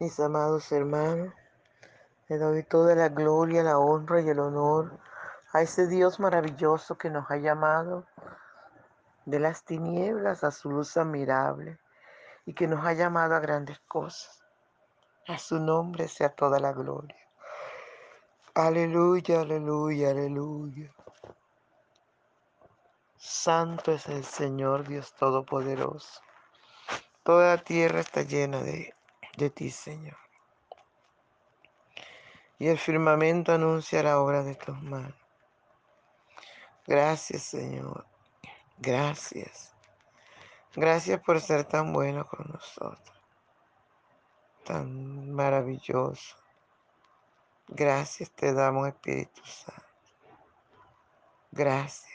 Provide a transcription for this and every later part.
mis amados hermanos. Le doy toda la gloria, la honra y el honor a ese Dios maravilloso que nos ha llamado de las tinieblas a su luz admirable y que nos ha llamado a grandes cosas. A su nombre sea toda la gloria. Aleluya, aleluya, aleluya. Santo es el Señor Dios Todopoderoso. Toda la tierra está llena de, de ti, Señor. Y el firmamento anuncia la obra de tus manos. Gracias, Señor. Gracias. Gracias por ser tan bueno con nosotros. Tan maravilloso. Gracias te damos, Espíritu Santo. Gracias.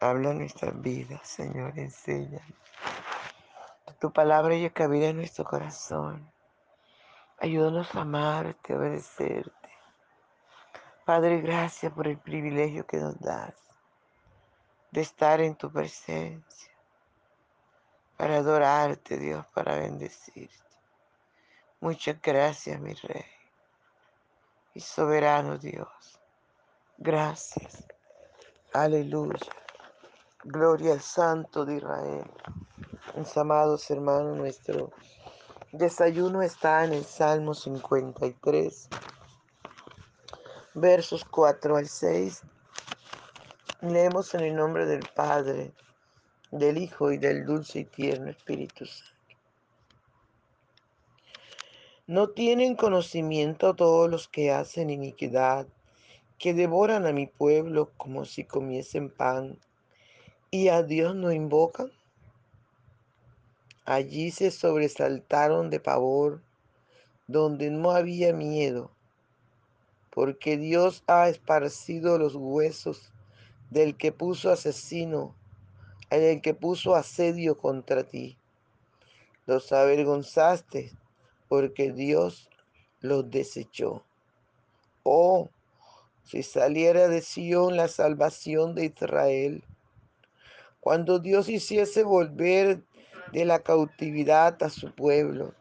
Habla nuestras vidas, Señor. Enseña. Tu palabra y cabida en nuestro corazón. Ayúdanos a amarte, a obedecerte. Padre, gracias por el privilegio que nos das de estar en tu presencia, para adorarte, Dios, para bendecirte. Muchas gracias, mi Rey y soberano Dios. Gracias. Aleluya. Gloria al Santo de Israel. Mis amados hermanos, nuestro desayuno está en el Salmo 53, versos 4 al 6. Leemos en el nombre del Padre, del Hijo y del dulce y tierno Espíritu Santo. No tienen conocimiento todos los que hacen iniquidad, que devoran a mi pueblo como si comiesen pan, y a Dios no invocan. Allí se sobresaltaron de pavor, donde no había miedo, porque Dios ha esparcido los huesos del que puso asesino, el que puso asedio contra ti. Los avergonzaste, porque Dios los desechó. Oh, si saliera de Sión la salvación de Israel, cuando Dios hiciese volver de la cautividad a su pueblo.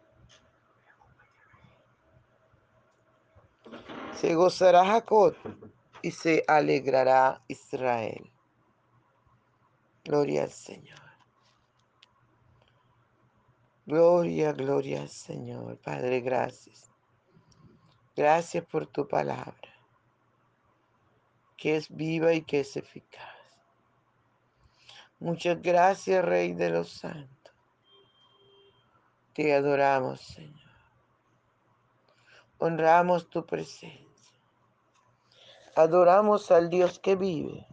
Se gozará Jacob y se alegrará Israel. Gloria al Señor. Gloria, gloria al Señor. Padre, gracias. Gracias por tu palabra, que es viva y que es eficaz. Muchas gracias, Rey de los Santos. Te adoramos, Señor. Honramos tu presencia. Adoramos al Dios que vive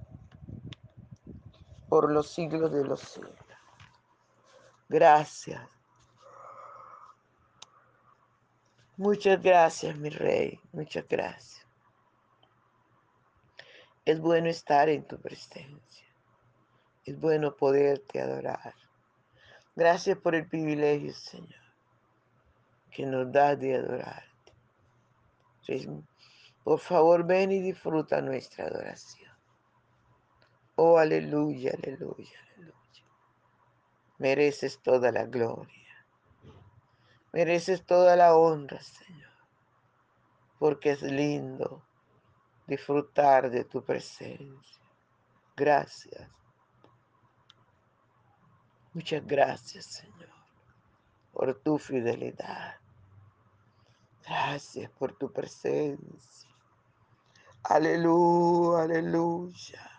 por los siglos de los siglos. Gracias. Muchas gracias, mi rey. Muchas gracias. Es bueno estar en tu presencia. Es bueno poderte adorar. Gracias por el privilegio, Señor, que nos da de adorarte. Por favor, ven y disfruta nuestra adoración. Oh, aleluya, aleluya, aleluya. Mereces toda la gloria. Mereces toda la honra, Señor. Porque es lindo disfrutar de tu presencia. Gracias. Muchas gracias, Señor, por tu fidelidad. Gracias por tu presencia. Aleluya, aleluya.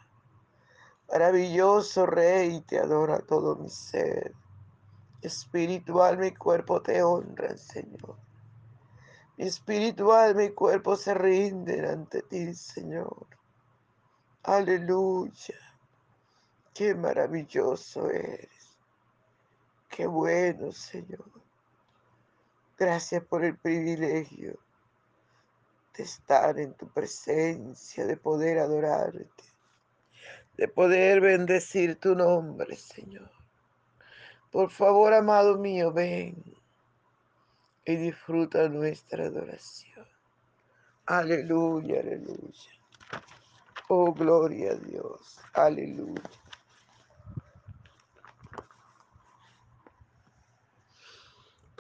Maravilloso Rey, te adora todo mi ser. Espiritual, mi cuerpo te honra, Señor. Mi espiritual, mi cuerpo se rinden ante ti, Señor. Aleluya. Qué maravilloso eres. Qué bueno, Señor. Gracias por el privilegio de estar en tu presencia, de poder adorarte, de poder bendecir tu nombre, Señor. Por favor, amado mío, ven y disfruta nuestra adoración. Aleluya, aleluya. Oh, gloria a Dios. Aleluya.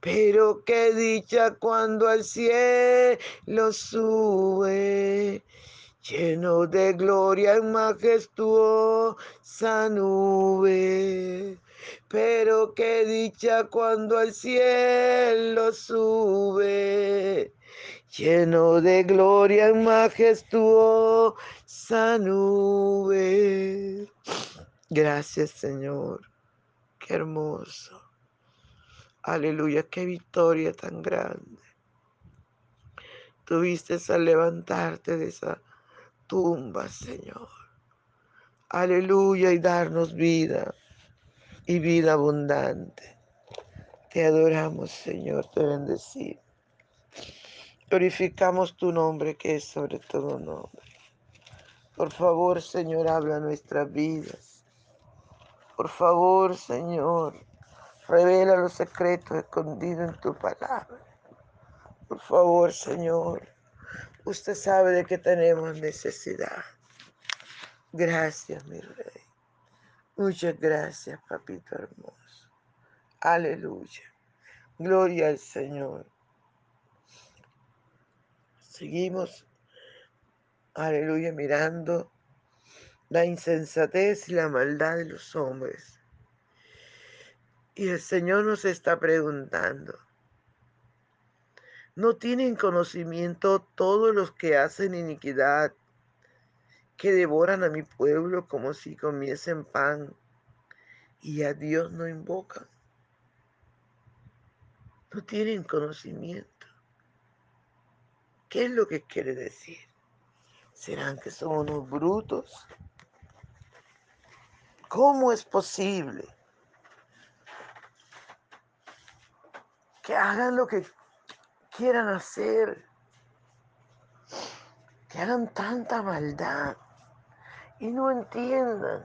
Pero qué dicha cuando al cielo sube, lleno de gloria en majestuosa nube. Pero qué dicha cuando al cielo sube, lleno de gloria en majestuosa nube. Gracias Señor, qué hermoso. Aleluya, qué victoria tan grande. Tuviste al levantarte de esa tumba, Señor. Aleluya, y darnos vida y vida abundante. Te adoramos, Señor, te bendecimos. Glorificamos tu nombre que es sobre todo nombre. Por favor, Señor, habla nuestras vidas. Por favor, Señor, Revela los secretos escondidos en tu palabra. Por favor, Señor, usted sabe de que tenemos necesidad. Gracias, mi rey. Muchas gracias, papito hermoso. Aleluya. Gloria al Señor. Seguimos, aleluya, mirando la insensatez y la maldad de los hombres y el Señor nos está preguntando, ¿no tienen conocimiento todos los que hacen iniquidad, que devoran a mi pueblo como si comiesen pan y a Dios no invocan? No tienen conocimiento. ¿Qué es lo que quiere decir? ¿Serán que son unos brutos? ¿Cómo es posible que hagan lo que quieran hacer, que hagan tanta maldad y no entiendan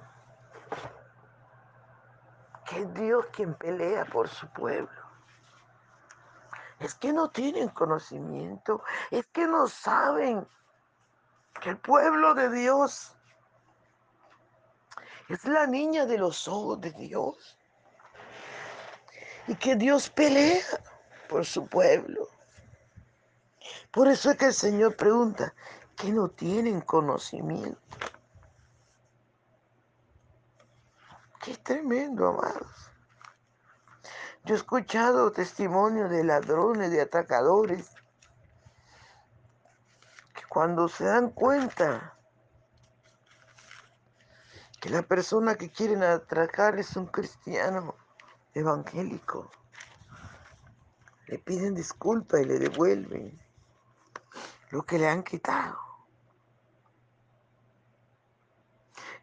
que es Dios quien pelea por su pueblo. Es que no tienen conocimiento, es que no saben que el pueblo de Dios es la niña de los ojos de Dios y que Dios pelea por su pueblo. Por eso es que el Señor pregunta, que no tienen conocimiento. Qué tremendo, amados. Yo he escuchado testimonios de ladrones, de atacadores, que cuando se dan cuenta que la persona que quieren atracar es un cristiano evangélico, le piden disculpas y le devuelven lo que le han quitado.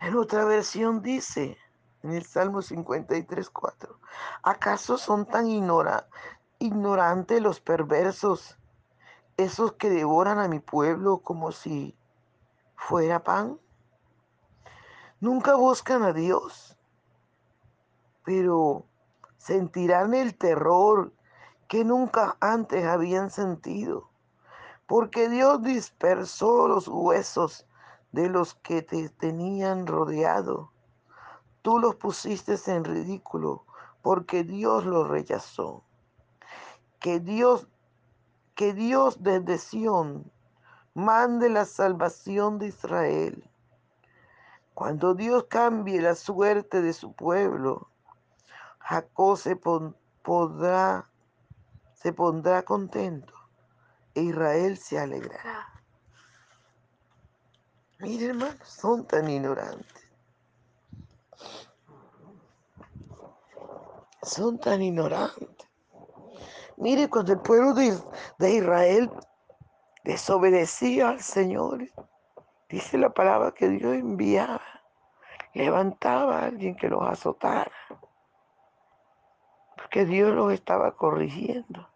En otra versión dice, en el Salmo 53, 4, ¿acaso son tan ignorantes los perversos, esos que devoran a mi pueblo como si fuera pan? Nunca buscan a Dios, pero sentirán el terror que nunca antes habían sentido porque Dios dispersó los huesos de los que te tenían rodeado. Tú los pusiste en ridículo, porque Dios los rechazó. Que Dios, que Dios desde Sión mande la salvación de Israel. Cuando Dios cambie la suerte de su pueblo, Jacob se podrá, se pondrá contento Israel se alegrará. Mire, hermanos, son tan ignorantes. Son tan ignorantes. Mire, cuando el pueblo de, de Israel desobedecía al Señor, dice la palabra que Dios enviaba, levantaba a alguien que los azotara, porque Dios los estaba corrigiendo.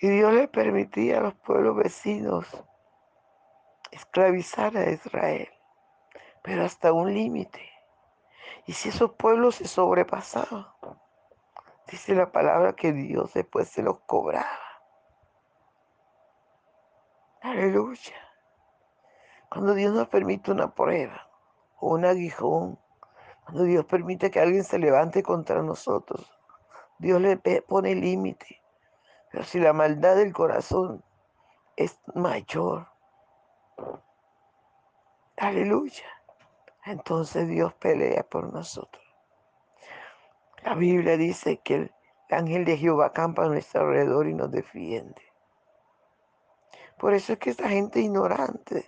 Y Dios le permitía a los pueblos vecinos esclavizar a Israel, pero hasta un límite. Y si esos pueblos se sobrepasaban, dice la palabra que Dios después se los cobraba. Aleluya. Cuando Dios nos permite una prueba o un aguijón, cuando Dios permite que alguien se levante contra nosotros, Dios le pone límite pero si la maldad del corazón es mayor, aleluya, entonces Dios pelea por nosotros. La Biblia dice que el ángel de Jehová campa a nuestro alrededor y nos defiende. Por eso es que esta gente ignorante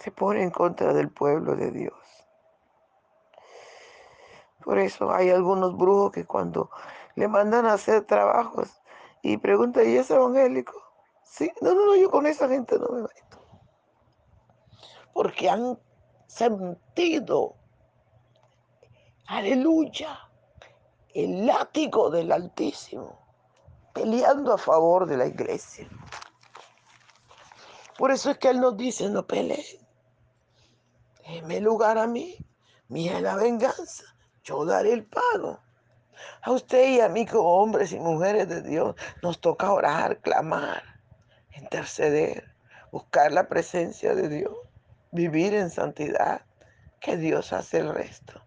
se pone en contra del pueblo de Dios. Por eso hay algunos brujos que cuando le mandan a hacer trabajos y preguntan, ¿y es evangélico? Sí, no, no, no, yo con esa gente no me meto. Porque han sentido, aleluya, el látigo del Altísimo, peleando a favor de la iglesia. Por eso es que Él nos dice, no peleen. Déjeme lugar a mí, mía la venganza yo daré el pago. A usted y a mí como hombres y mujeres de Dios nos toca orar, clamar, interceder, buscar la presencia de Dios, vivir en santidad, que Dios hace el resto.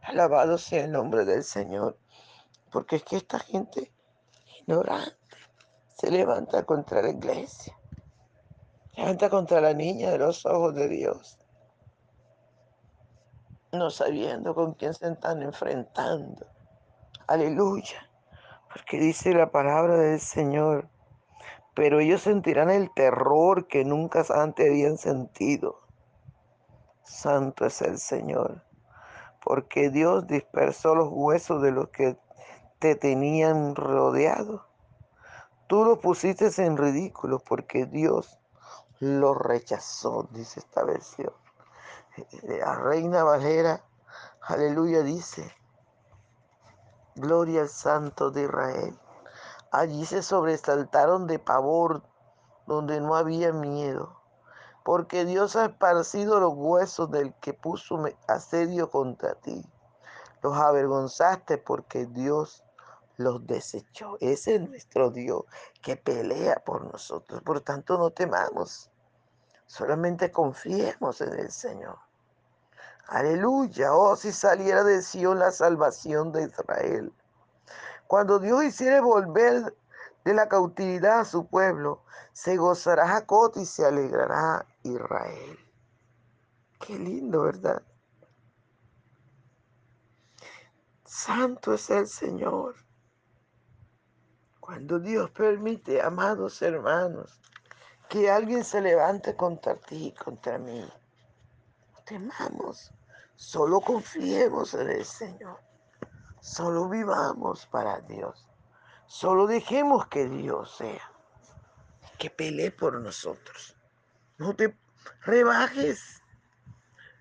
Alabado sea el nombre del Señor, porque es que esta gente ignorante se levanta contra la iglesia, levanta contra la niña de los ojos de Dios no sabiendo con quién se están enfrentando. Aleluya. Porque dice la palabra del Señor, pero ellos sentirán el terror que nunca antes habían sentido. Santo es el Señor, porque Dios dispersó los huesos de los que te tenían rodeado. Tú los pusiste en ridículo porque Dios los rechazó, dice esta versión la reina Valera, aleluya, dice, Gloria al Santo de Israel. Allí se sobresaltaron de pavor donde no había miedo, porque Dios ha esparcido los huesos del que puso asedio contra ti. Los avergonzaste porque Dios los desechó. Ese es nuestro Dios que pelea por nosotros. Por tanto, no temamos. Solamente confiemos en el Señor. Aleluya. Oh, si saliera de Sion la salvación de Israel. Cuando Dios hiciere volver de la cautividad a su pueblo, se gozará Jacob y se alegrará Israel. Qué lindo, ¿verdad? Santo es el Señor. Cuando Dios permite, amados hermanos, que alguien se levante contra ti, contra mí, temamos, solo confiemos en el Señor, solo vivamos para Dios, solo dejemos que Dios sea, que pelee por nosotros. No te rebajes,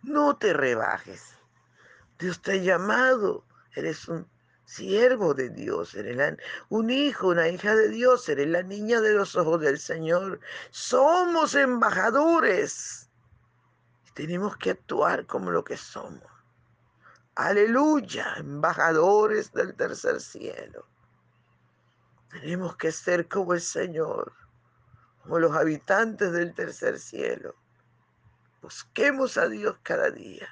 no te rebajes. Dios te ha llamado, eres un siervo de Dios, eres un hijo, una hija de Dios, eres la niña de los ojos del Señor. Somos embajadores. Tenemos que actuar como lo que somos. Aleluya, embajadores del tercer cielo. Tenemos que ser como el Señor, como los habitantes del tercer cielo. Busquemos a Dios cada día.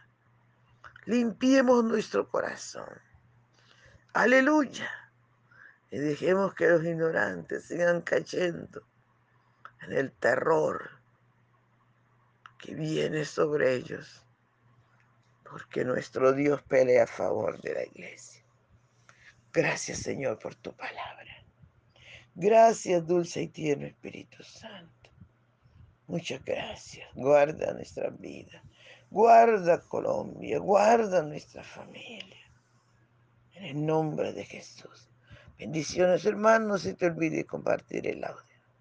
Limpiemos nuestro corazón Aleluya. Y dejemos que los ignorantes sigan cayendo en el terror que viene sobre ellos, porque nuestro Dios pelea a favor de la iglesia. Gracias Señor por tu palabra. Gracias dulce y tierno Espíritu Santo. Muchas gracias. Guarda nuestra vida. Guarda Colombia. Guarda nuestra familia. En el nombre de Jesús. Bendiciones hermanos, y te olvide compartir el audio.